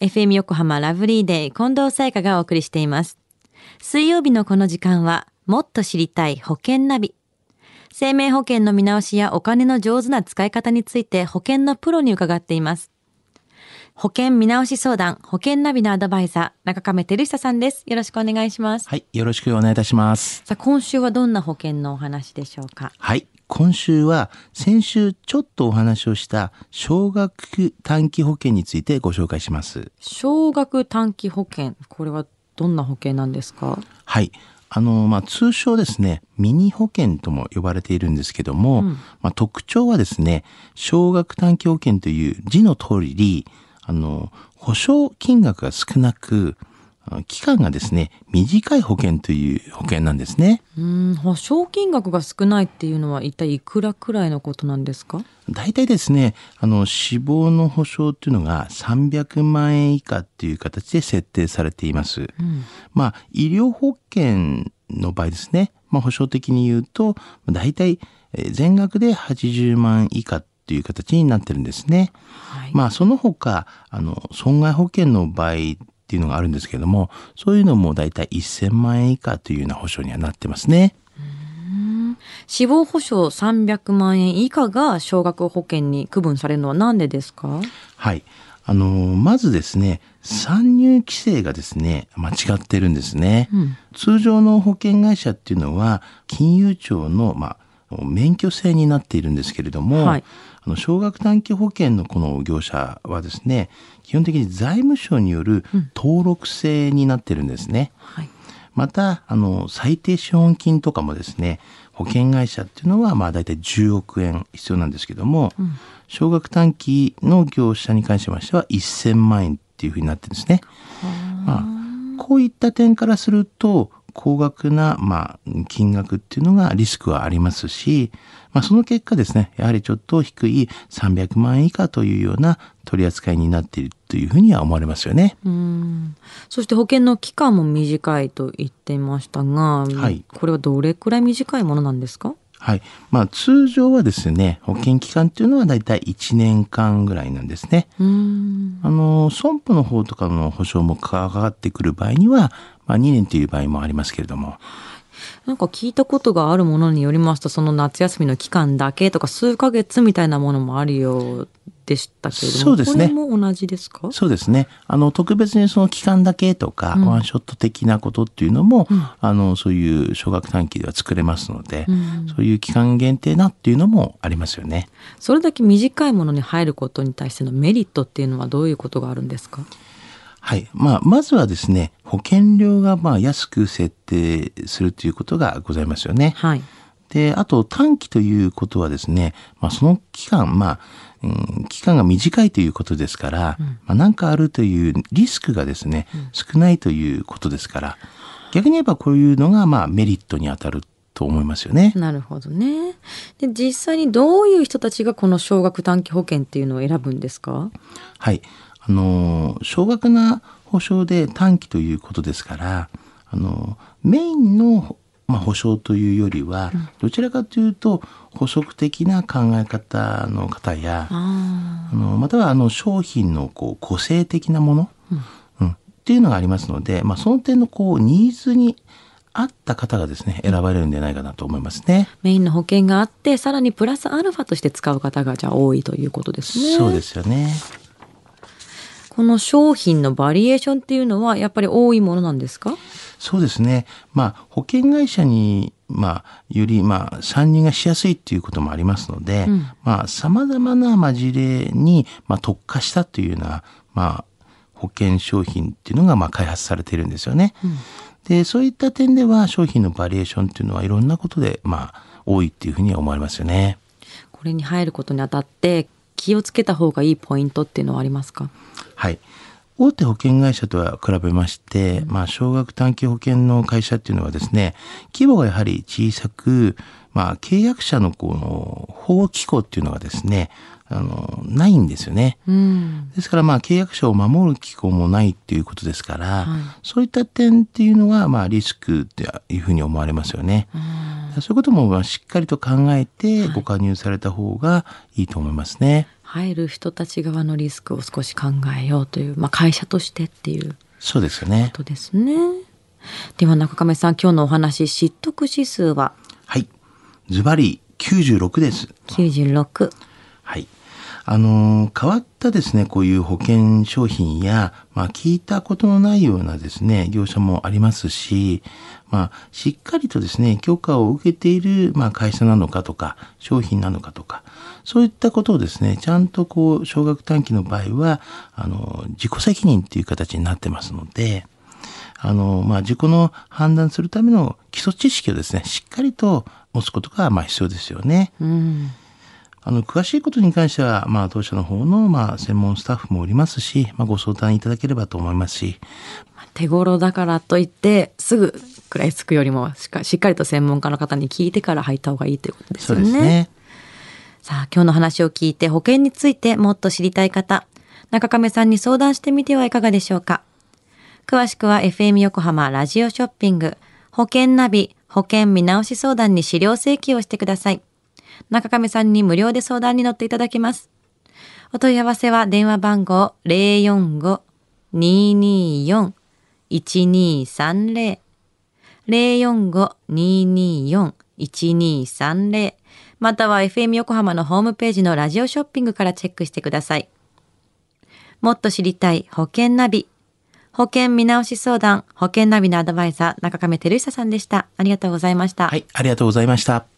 FM 横浜ラブリーデー近藤沙耶香がお送りしています。水曜日のこの時間は、もっと知りたい保険ナビ。生命保険の見直しやお金の上手な使い方について保険のプロに伺っています。保険見直し相談、保険ナビのアドバイザー、中亀照久さんです。よろしくお願いします。はい、よろしくお願いいたします。さあ、今週はどんな保険のお話でしょうか？はい、今週は先週ちょっとお話をした少額短期保険についてご紹介します。少額短期保険。これはどんな保険なんですか？はい。あの、まあ、通称ですね、ミニ保険とも呼ばれているんですけども、まあ、特徴はですね、少額短期保険という字の通り、あの、保証金額が少なく、期間がですね、短い保険という保険なんですね。うーん、保証金額が少ないっていうのは一体いくらくらいのことなんですか？大体ですね、あの、死亡の保証っていうのが300万円以下っていう形で設定されています。まあ、医療保険の場合ですね、まあ、保証的に言うと、大体えー全額で80万以下っていう形になってるんですね。はい。まあ、その他、あの、損害保険の場合っていうのがあるんですけども、そういうのも大体1000万円以下というような保証にはなってますね。死亡保障300万円以下が少額保険に区分されるのはなんでですか？はい。あのまずですね、参入規制がですね、間違ってるんですね。通常の保険会社っていうのは、金融庁の、まあ、免許制になっているんですけれども、はいあの少額短期保険のこの業者はですね、基本的に財務省による登録制になってるんですね。はい。また、あの、最低資本金とかもですね、保険会社っていうのは、まあ大体10億円必要なんですけども、少額短期の業者に関しましては1000万円っていうふうになってるんですね。まあ、こういった点からすると、高額な、まあ、金額っていうのがリスクはありますし、まあ、その結果ですね、やはりちょっと低い300万円以下というような取り扱いになっているというふうには思われますよね。うん。そして保険の期間も短いと言っていましたが、はいこれはどれくらい短いものなんですか？はい。まあ、通常はですね、保険期間っていうのはだいたい1年間ぐらいなんですね。うーん。あの、損保の方とかの保証もかかってくる場合には、まあ、2年という場合もありますけれども、なんか聞いたことがあるものによりますと、その夏休みの期間だけとか数ヶ月みたいなものもあるようでしたけれども、そうですね。これも同じですか？そうですね。あの、特別にその期間だけとか、ワンショット的なことっていうのも、あの、そういう少額短期では作れますので、そういう期間限定なっていうのもありますよね。それだけ短いものに入ることに対してのメリットっていうのはどういうことがあるんですか？はい。まあ、まずはですね、保険料がまあ安く設定するということがございますよね。はい。で、あと短期ということはですね、まあ、その期間、まあ、うん、期間が短いということですから、まあ、なんかあるというリスクがですね、少ないということですから、逆に言えばこういうのがまあメリットに当たると思いますよね。なるほどね。で、実際にどういう人たちがこの少額短期保険っていうのを選ぶんですか？はい。あの、少額な保証で短期ということですから、あの、メインの、まあ、保証というよりは、どちらかというと、補足的な考え方の方や、ああのまたはあの商品のこう個性的なもの、うんっていうのがありますので、まあ、その点のこうニーズに合った方がですね選ばれるんじゃないかなと思いますね。メインの保険があって、さらにプラスアルファとして使う方がじゃあ多いということですね。そうですよね。この商品のバリエーションっていうのはやっぱり多いものなんですか？そうですね。まあ保険会社にまあよりまあ参入がしやすいっていうこともありますので、まあ様々なまあ事例にまあ特化したというようなまあ保険商品っていうのがまあ開発されているんですよね。でそういった点では商品のバリエーションっていうのはいろんなことでまあ多いっていうふうには思われますよね。これに入ることにあたって気をつけた方がいいポイントっていうのはありますか？はい。大手保険会社とは比べまして、まあ、少額短期保険の会社っていうのはですね、規模がやはり小さく、まあ、契約者のこの保護機構っていうのがですね、あの、ないんですよね。うん。ですから、まあ、契約者を守る機構もないっていうことですから、はいそういった点っていうのが、まあ、リスクっていうふうに思われますよね。そういうことも、まあ、しっかりと考えてご加入された方がいいと思いますね。は入る人たち側のリスクを少し考えようという、まあ、会社としてっていうそうですよねこ。とですね。では中亀さん今日のお話知得指数は？はい。ズバリ96です。96。はい。あの変わったですね、こういう保険商品や、まあ、聞いたことのないようなですね、業者もありますし、まあ、しっかりとですね、許可を受けている、まあ、会社なのかとか、商品なのかとか、そういったことをですね、ちゃんとこう、少額短期の場合は、あの、自己責任っていう形になってますので、あの、まあ、自己の判断するための基礎知識をですね、しっかりと持つことが、まあ、必要ですよね。うん。あの、詳しいことに関しては、まあ、当社の方の、まあ、専門スタッフもおりますし、まあ、ご相談いただければと思いますし、手頃だからといってすぐ食らいつくよりもしっかしっかりと専門家の方に聞いてから入った方がいいということですそうよね。ですね。さあ今日の話を聞いて保険についてもっと知りたい方。中亀さんに相談してみてはいかがでしょうか。詳しくは FM 横浜ラジオショッピング。保険ナビ保険見直し相談に資料請求をしてください中亀さんに無料で相談に乗っていただけますお問い合わせは電話番号045-224-1230 045-224-1230または FM 横浜のホームページのラジオショッピングからチェックしてください。もっと知りたい保険ナビ。保険見直し相談、保険ナビのアドバイザー、中亀照久さんでした。ありがとうございました。はい、ありがとうございました。